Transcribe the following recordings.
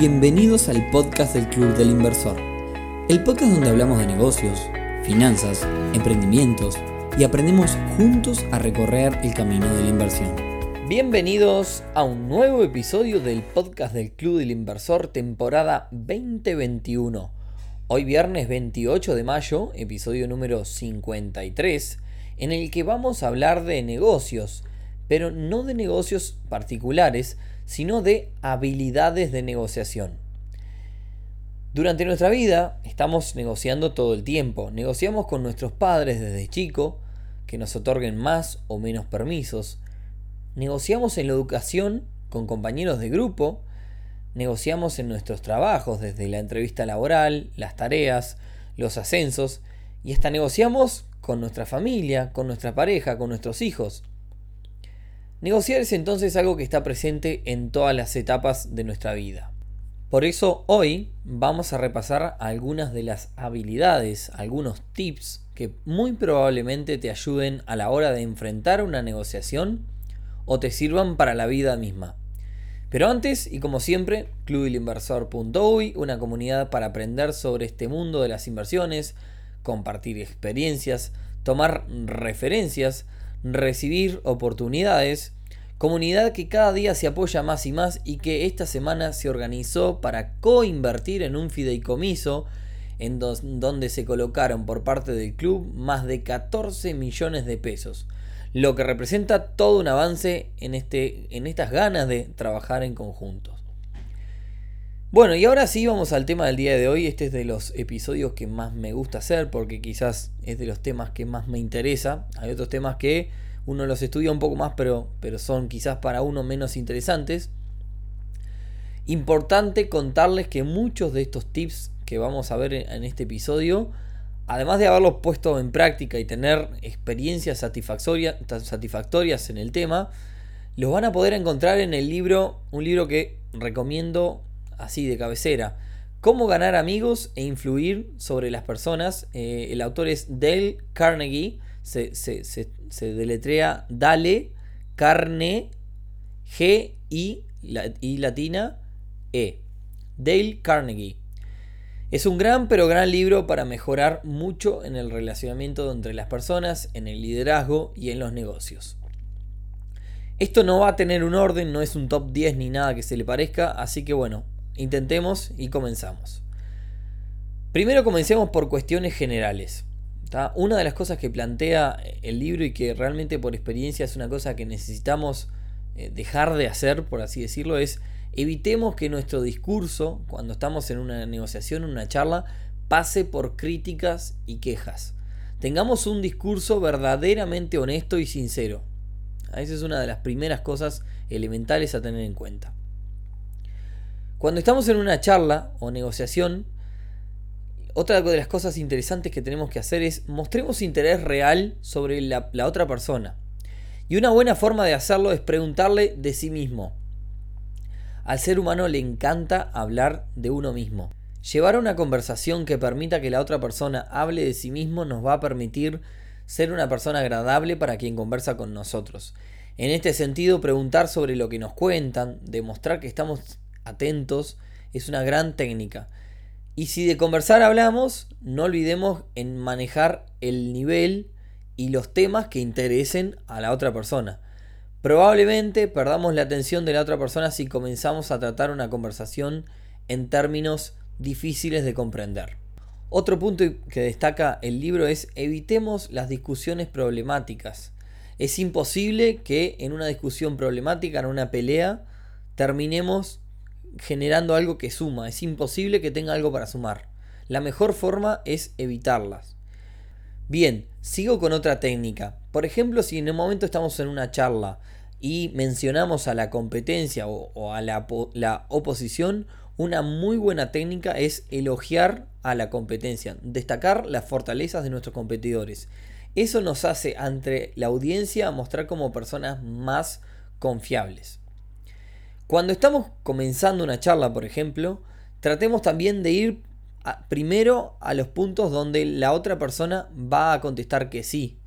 Bienvenidos al podcast del Club del Inversor, el podcast donde hablamos de negocios, finanzas, emprendimientos y aprendemos juntos a recorrer el camino de la inversión. Bienvenidos a un nuevo episodio del podcast del Club del Inversor temporada 2021. Hoy viernes 28 de mayo, episodio número 53, en el que vamos a hablar de negocios, pero no de negocios particulares, sino de habilidades de negociación. Durante nuestra vida estamos negociando todo el tiempo. Negociamos con nuestros padres desde chico, que nos otorguen más o menos permisos. Negociamos en la educación con compañeros de grupo. Negociamos en nuestros trabajos, desde la entrevista laboral, las tareas, los ascensos. Y hasta negociamos con nuestra familia, con nuestra pareja, con nuestros hijos. Negociar es entonces algo que está presente en todas las etapas de nuestra vida. Por eso hoy vamos a repasar algunas de las habilidades, algunos tips que muy probablemente te ayuden a la hora de enfrentar una negociación o te sirvan para la vida misma. Pero antes, y como siempre, clubilinversor.uy, una comunidad para aprender sobre este mundo de las inversiones, compartir experiencias, tomar referencias, recibir oportunidades, comunidad que cada día se apoya más y más y que esta semana se organizó para coinvertir en un fideicomiso en donde se colocaron por parte del club más de 14 millones de pesos, lo que representa todo un avance en, este, en estas ganas de trabajar en conjuntos. Bueno, y ahora sí vamos al tema del día de hoy. Este es de los episodios que más me gusta hacer porque quizás es de los temas que más me interesa. Hay otros temas que uno los estudia un poco más, pero, pero son quizás para uno menos interesantes. Importante contarles que muchos de estos tips que vamos a ver en este episodio, además de haberlos puesto en práctica y tener experiencias satisfactorias en el tema, los van a poder encontrar en el libro, un libro que recomiendo así de cabecera. Cómo ganar amigos e influir sobre las personas. Eh, el autor es Dale Carnegie. Se, deletrea Dale Carne G I, y latina E. Dale Carnegie. Es un gran pero gran libro para mejorar mucho en el relacionamiento entre las personas, en el liderazgo y en los negocios. Esto no va a tener un orden, no es un top 10 ni nada que se le parezca, así que bueno, Intentemos y comenzamos. Primero comencemos por cuestiones generales. Una de las cosas que plantea el libro y que realmente por experiencia es una cosa que necesitamos eh, dejar de hacer, por así decirlo, es evitemos que nuestro discurso, cuando estamos en una negociación, en una charla, pase por críticas y quejas. Tengamos un discurso verdaderamente honesto y sincero. Esa es una de las primeras cosas elementales a tener en cuenta. Cuando estamos en una charla o negociación, otra de las cosas interesantes que tenemos que hacer es mostremos interés real sobre la, otra persona. Y una buena forma de hacerlo es preguntarle de sí mismo. Al ser humano le encanta hablar de uno mismo. Llevar una conversación que permita que la otra persona hable de sí mismo nos va a permitir ser una persona agradable para quien conversa con nosotros. En este sentido, preguntar sobre lo que nos cuentan, demostrar que estamos atentos, es una gran técnica. Y si de conversar hablamos, no olvidemos en manejar el nivel y los temas que interesen a la otra persona. Probablemente perdamos la atención de la otra persona si comenzamos a tratar una conversación en términos difíciles de comprender. Otro punto que destaca el libro es evitemos las discusiones problemáticas. Es imposible que en una discusión problemática, en una pelea, terminemos generando algo que suma. Es imposible que tenga algo para sumar. La mejor forma es evitarlas. Bien, sigo con otra técnica. Por ejemplo, si en un momento estamos en una charla y mencionamos a la competencia o, a la, la oposición, una muy buena técnica es elogiar a la competencia, destacar las fortalezas de nuestros competidores. Eso nos hace ante la audiencia mostrar como personas más confiables. Cuando estamos comenzando una charla, por ejemplo, tratemos también de ir primero a los puntos donde la otra persona va a contestar que sí.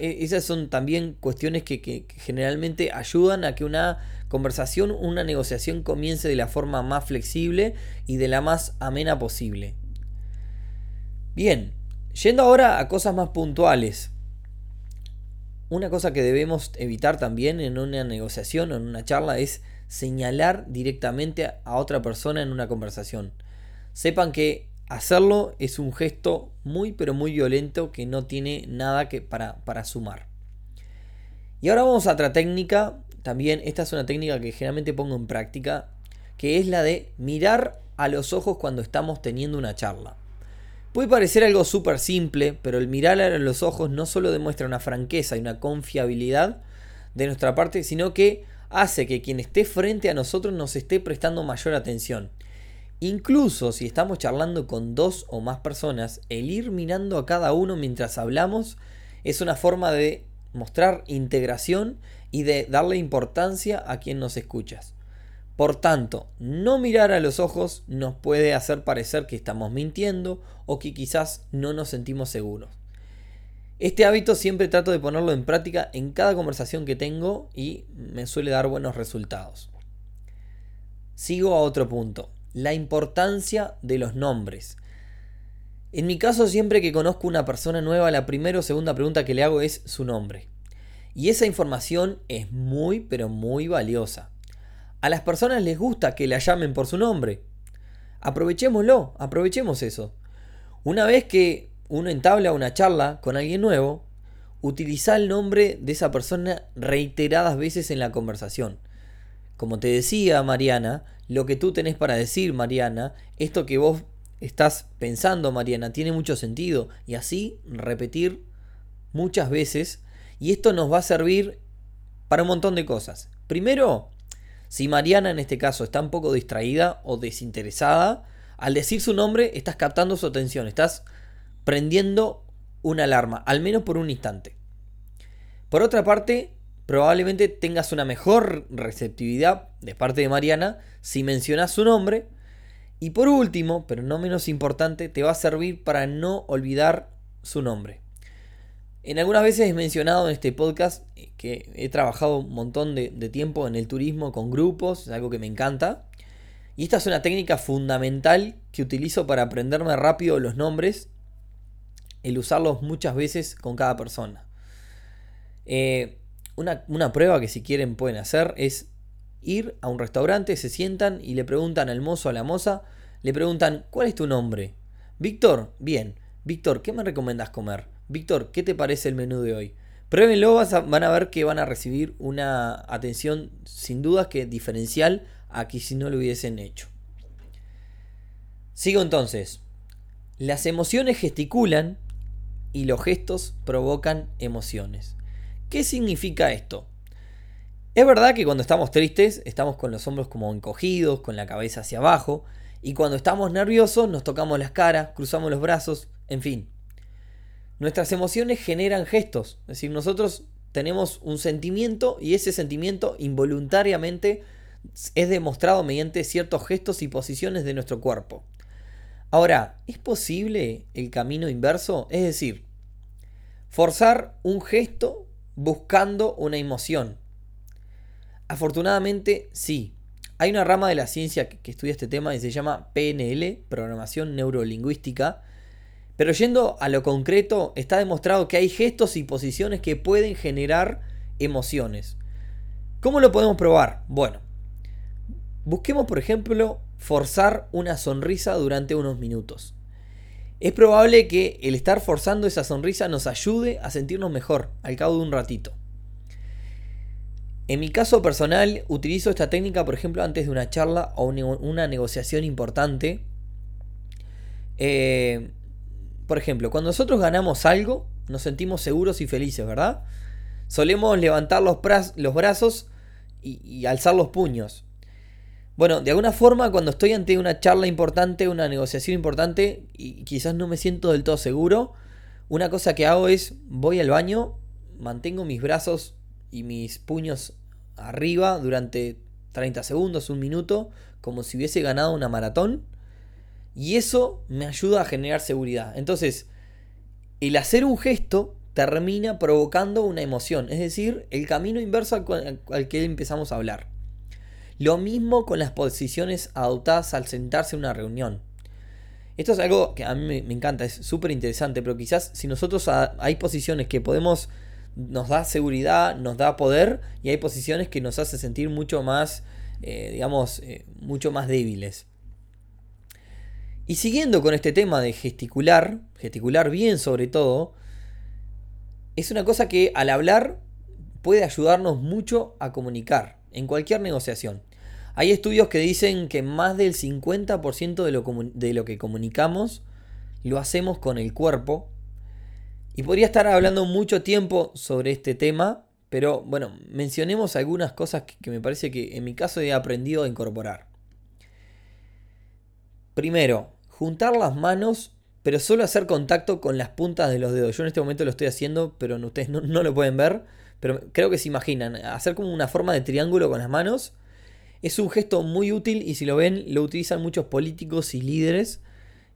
E, esas son también cuestiones que, generalmente ayudan a que una conversación, una negociación comience de la forma más flexible y de la más amena posible. Bien, yendo ahora a cosas más puntuales. Una cosa que debemos evitar también en una negociación o en una charla es señalar directamente a otra persona en una conversación. Sepan que hacerlo es un gesto muy pero muy violento que no tiene nada que para, para sumar. Y ahora vamos a otra técnica, también esta es una técnica que generalmente pongo en práctica, que es la de mirar a los ojos cuando estamos teniendo una charla. Puede parecer algo súper simple, pero el mirar a los ojos no solo demuestra una franqueza y una confiabilidad de nuestra parte, sino que hace que quien esté frente a nosotros nos esté prestando mayor atención. Incluso si estamos charlando con dos o más personas, el ir mirando a cada uno mientras hablamos es una forma de mostrar integración y de darle importancia a quien nos escuchas. Por tanto, no mirar a los ojos nos puede hacer parecer que estamos mintiendo o que quizás no nos sentimos seguros. Este hábito siempre trato de ponerlo en práctica en cada conversación que tengo y me suele dar buenos resultados. Sigo a otro punto, la importancia de los nombres. En mi caso, siempre que conozco una persona nueva, la primera o segunda pregunta que le hago es su nombre. Y esa información es muy, pero muy valiosa. A las personas les gusta que la llamen por su nombre. Aprovechémoslo, aprovechemos eso. Una vez que uno entabla una charla con alguien nuevo, utiliza el nombre de esa persona reiteradas veces en la conversación. Como te decía Mariana, lo que tú tenés para decir, Mariana, esto que vos estás pensando, Mariana, tiene mucho sentido. Y así repetir muchas veces. Y esto nos va a servir para un montón de cosas. Primero, si Mariana en este caso está un poco distraída o desinteresada, al decir su nombre estás captando su atención, estás prendiendo una alarma, al menos por un instante. Por otra parte, probablemente tengas una mejor receptividad de parte de Mariana si mencionas su nombre. Y por último, pero no menos importante, te va a servir para no olvidar su nombre. En algunas veces he mencionado en este podcast que he trabajado un montón de, tiempo en el turismo con grupos, es algo que me encanta. Y esta es una técnica fundamental que utilizo para aprenderme rápido los nombres, el usarlos muchas veces con cada persona. Eh, una, una, prueba que si quieren pueden hacer es ir a un restaurante, se sientan y le preguntan al mozo a la moza, le preguntan, ¿cuál es tu nombre? Víctor, bien. Víctor, ¿qué me recomiendas comer? Víctor, ¿qué te parece el menú de hoy? Pruébenlo, van a ver que van a recibir una atención sin dudas que diferencial a que si no lo hubiesen hecho. Sigo entonces. Las emociones gesticulan y los gestos provocan emociones. ¿Qué significa esto? Es verdad que cuando estamos tristes estamos con los hombros como encogidos, con la cabeza hacia abajo, y cuando estamos nerviosos nos tocamos las caras, cruzamos los brazos, en fin. Nuestras emociones generan gestos, es decir, nosotros tenemos un sentimiento y ese sentimiento involuntariamente es demostrado mediante ciertos gestos y posiciones de nuestro cuerpo. Ahora, ¿es posible el camino inverso? Es decir, forzar un gesto buscando una emoción. Afortunadamente, sí. Hay una rama de la ciencia que, estudia este tema y se llama PNL, Programación Neurolingüística, pero yendo a lo concreto, está demostrado que hay gestos y posiciones que pueden generar emociones. ¿Cómo lo podemos probar? Bueno, busquemos por ejemplo forzar una sonrisa durante unos minutos. Es probable que el estar forzando esa sonrisa nos ayude a sentirnos mejor al cabo de un ratito. En mi caso personal utilizo esta técnica por ejemplo antes de una charla o una negociación importante. Eh, por ejemplo, cuando nosotros ganamos algo, nos sentimos seguros y felices, ¿verdad? Solemos levantar los, brazos y, alzar los puños. Bueno, de alguna forma, cuando estoy ante una charla importante, una negociación importante, y quizás no me siento del todo seguro, una cosa que hago es voy al baño, mantengo mis brazos y mis puños arriba durante 30 segundos, un minuto, como si hubiese ganado una maratón y eso me ayuda a generar seguridad. Entonces, el hacer un gesto termina provocando una emoción. Es decir, el camino inverso al, que empezamos a hablar. Lo mismo con las posiciones adoptadas al sentarse en una reunión. Esto es algo que a mí me, encanta, es súper interesante, pero quizás si nosotros hay posiciones que podemos, nos da seguridad, nos da poder, y hay posiciones que nos hace sentir mucho más, eh, digamos, eh, mucho más débiles. Y siguiendo con este tema de gesticular, gesticular bien sobre todo, es una cosa que al hablar puede ayudarnos mucho a comunicar en cualquier negociación. Hay estudios que dicen que más del 50% de lo, de lo que comunicamos lo hacemos con el cuerpo. Y podría estar hablando mucho tiempo sobre este tema, pero bueno, mencionemos algunas cosas que, me parece que en mi caso he aprendido a incorporar. Primero, juntar las manos, pero solo hacer contacto con las puntas de los dedos. Yo en este momento lo estoy haciendo, pero ustedes no, no lo pueden ver. Pero creo que se imaginan. Hacer como una forma de triángulo con las manos es un gesto muy útil y si lo ven lo utilizan muchos políticos y líderes.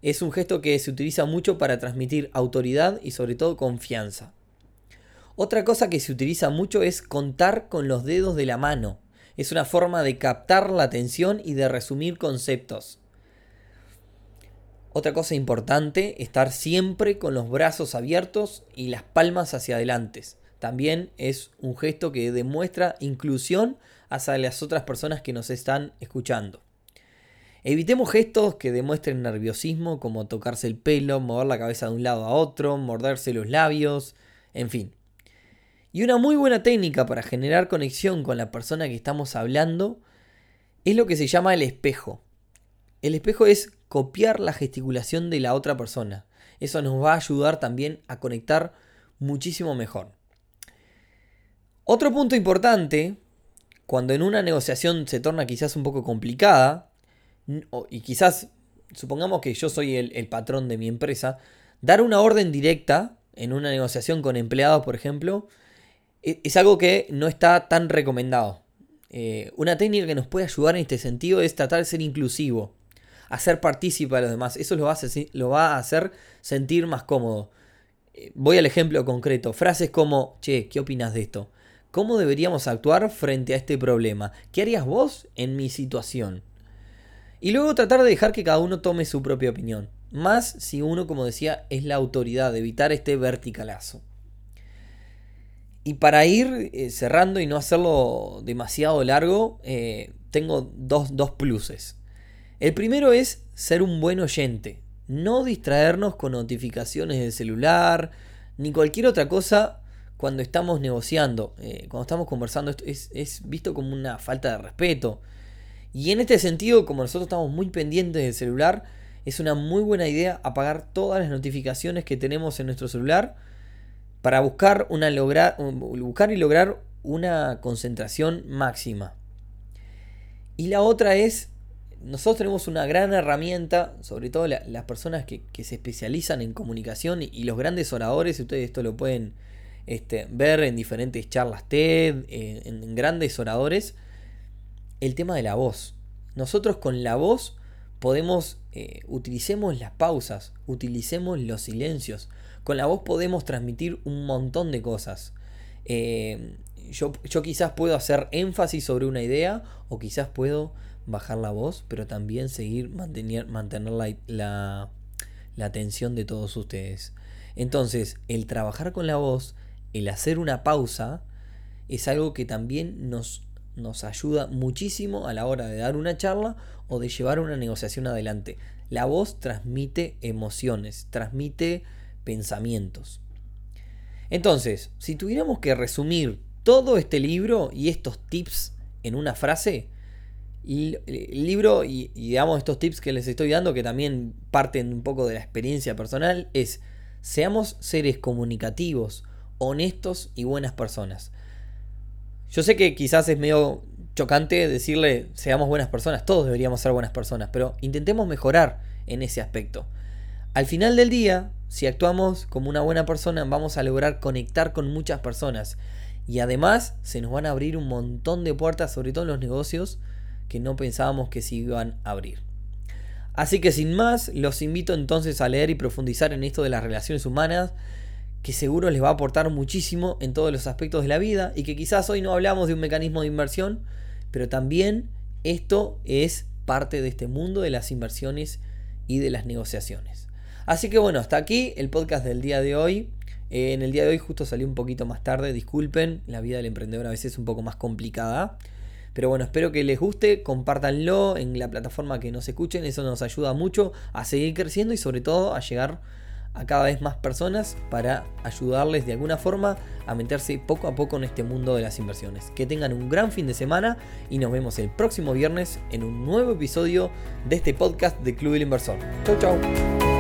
Es un gesto que se utiliza mucho para transmitir autoridad y sobre todo confianza. Otra cosa que se utiliza mucho es contar con los dedos de la mano. Es una forma de captar la atención y de resumir conceptos. Otra cosa importante, estar siempre con los brazos abiertos y las palmas hacia adelante. También es un gesto que demuestra inclusión hacia las otras personas que nos están escuchando. Evitemos gestos que demuestren nerviosismo, como tocarse el pelo, mover la cabeza de un lado a otro, morderse los labios, en fin. Y una muy buena técnica para generar conexión con la persona que estamos hablando es lo que se llama el espejo. El espejo es copiar la gesticulación de la otra persona. Eso nos va a ayudar también a conectar muchísimo mejor. Otro punto importante cuando en una negociación se torna quizás un poco complicada, y quizás, supongamos que yo soy el, patrón de mi empresa, dar una orden directa en una negociación con empleados, por ejemplo, e, es, algo que no está tan recomendado. Eh, una técnica que nos puede ayudar en este sentido es tratar de ser inclusivo, hacer partícipe a los demás. Eso lo va a hacer, lo va a hacer sentir más cómodo. Eh, voy al ejemplo concreto. Frases como, che, ¿qué opinas de esto? ¿Cómo deberíamos actuar frente a este problema? ¿Qué harías vos en mi situación? Y luego tratar de dejar que cada uno tome su propia opinión. Más si uno, como decía, es la autoridad, de evitar este verticalazo. Y para ir eh, cerrando y no hacerlo demasiado largo, eh, tengo dos, dos pluses. El primero es ser un buen oyente. No distraernos con notificaciones del celular, ni cualquier otra cosa cuando estamos negociando, eh, cuando estamos conversando, es, visto como una falta de respeto. Y en este sentido, como nosotros estamos muy pendientes del celular, es una muy buena idea apagar todas las notificaciones que tenemos en nuestro celular para buscar, una lograr, buscar y lograr una concentración máxima. Y la otra es, nosotros tenemos una gran herramienta, sobre todo las personas que, se especializan en comunicación y, los grandes oradores, ustedes esto lo pueden este, ver en diferentes charlas TED, en grandes oradores, el tema de la voz. Nosotros con la voz podemos, eh, utilicemos las pausas, utilicemos los silencios. Con la voz podemos transmitir un montón de cosas. Eh, yo, yo, quizás puedo hacer énfasis sobre una idea o quizás puedo bajar la voz, pero también seguir mantener, mantener la, la, la atención de todos ustedes. Entonces, el trabajar con la voz el hacer una pausa es algo que también nos, nos ayuda muchísimo a la hora de dar una charla o de llevar una negociación adelante. La voz transmite emociones, transmite pensamientos. Entonces, si tuviéramos que resumir todo este libro y estos tips en una frase, el libro y, digamos estos tips que les estoy dando, que también parten un poco de la experiencia personal, es seamos seres comunicativos, honestos y buenas personas. Yo sé que quizás es medio chocante decirle seamos buenas personas, todos deberíamos ser buenas personas, pero intentemos mejorar en ese aspecto. Al final del día, si actuamos como una buena persona, vamos a lograr conectar con muchas personas y además se nos van a abrir un montón de puertas, sobre todo en los negocios, que no pensábamos que se iban a abrir. Así que sin más, los invito entonces a leer y profundizar en esto de las relaciones humanas que seguro les va a aportar muchísimo en todos los aspectos de la vida y que quizás hoy no hablamos de un mecanismo de inversión, pero también esto es parte de este mundo de las inversiones y de las negociaciones. Así que bueno, hasta aquí el podcast del día de hoy. Eh, en el día de hoy justo salió un poquito más tarde, disculpen, la vida del emprendedor a veces es un poco más complicada. Pero bueno, espero que les guste, compártanlo en la plataforma que nos escuchen, eso nos ayuda mucho a seguir creciendo y sobre todo a llegar a cada vez más personas para ayudarles de alguna forma a meterse poco a poco en este mundo de las inversiones. Que tengan un gran fin de semana y nos vemos el próximo viernes en un nuevo episodio de este podcast de Club del Inversor. Chau chau.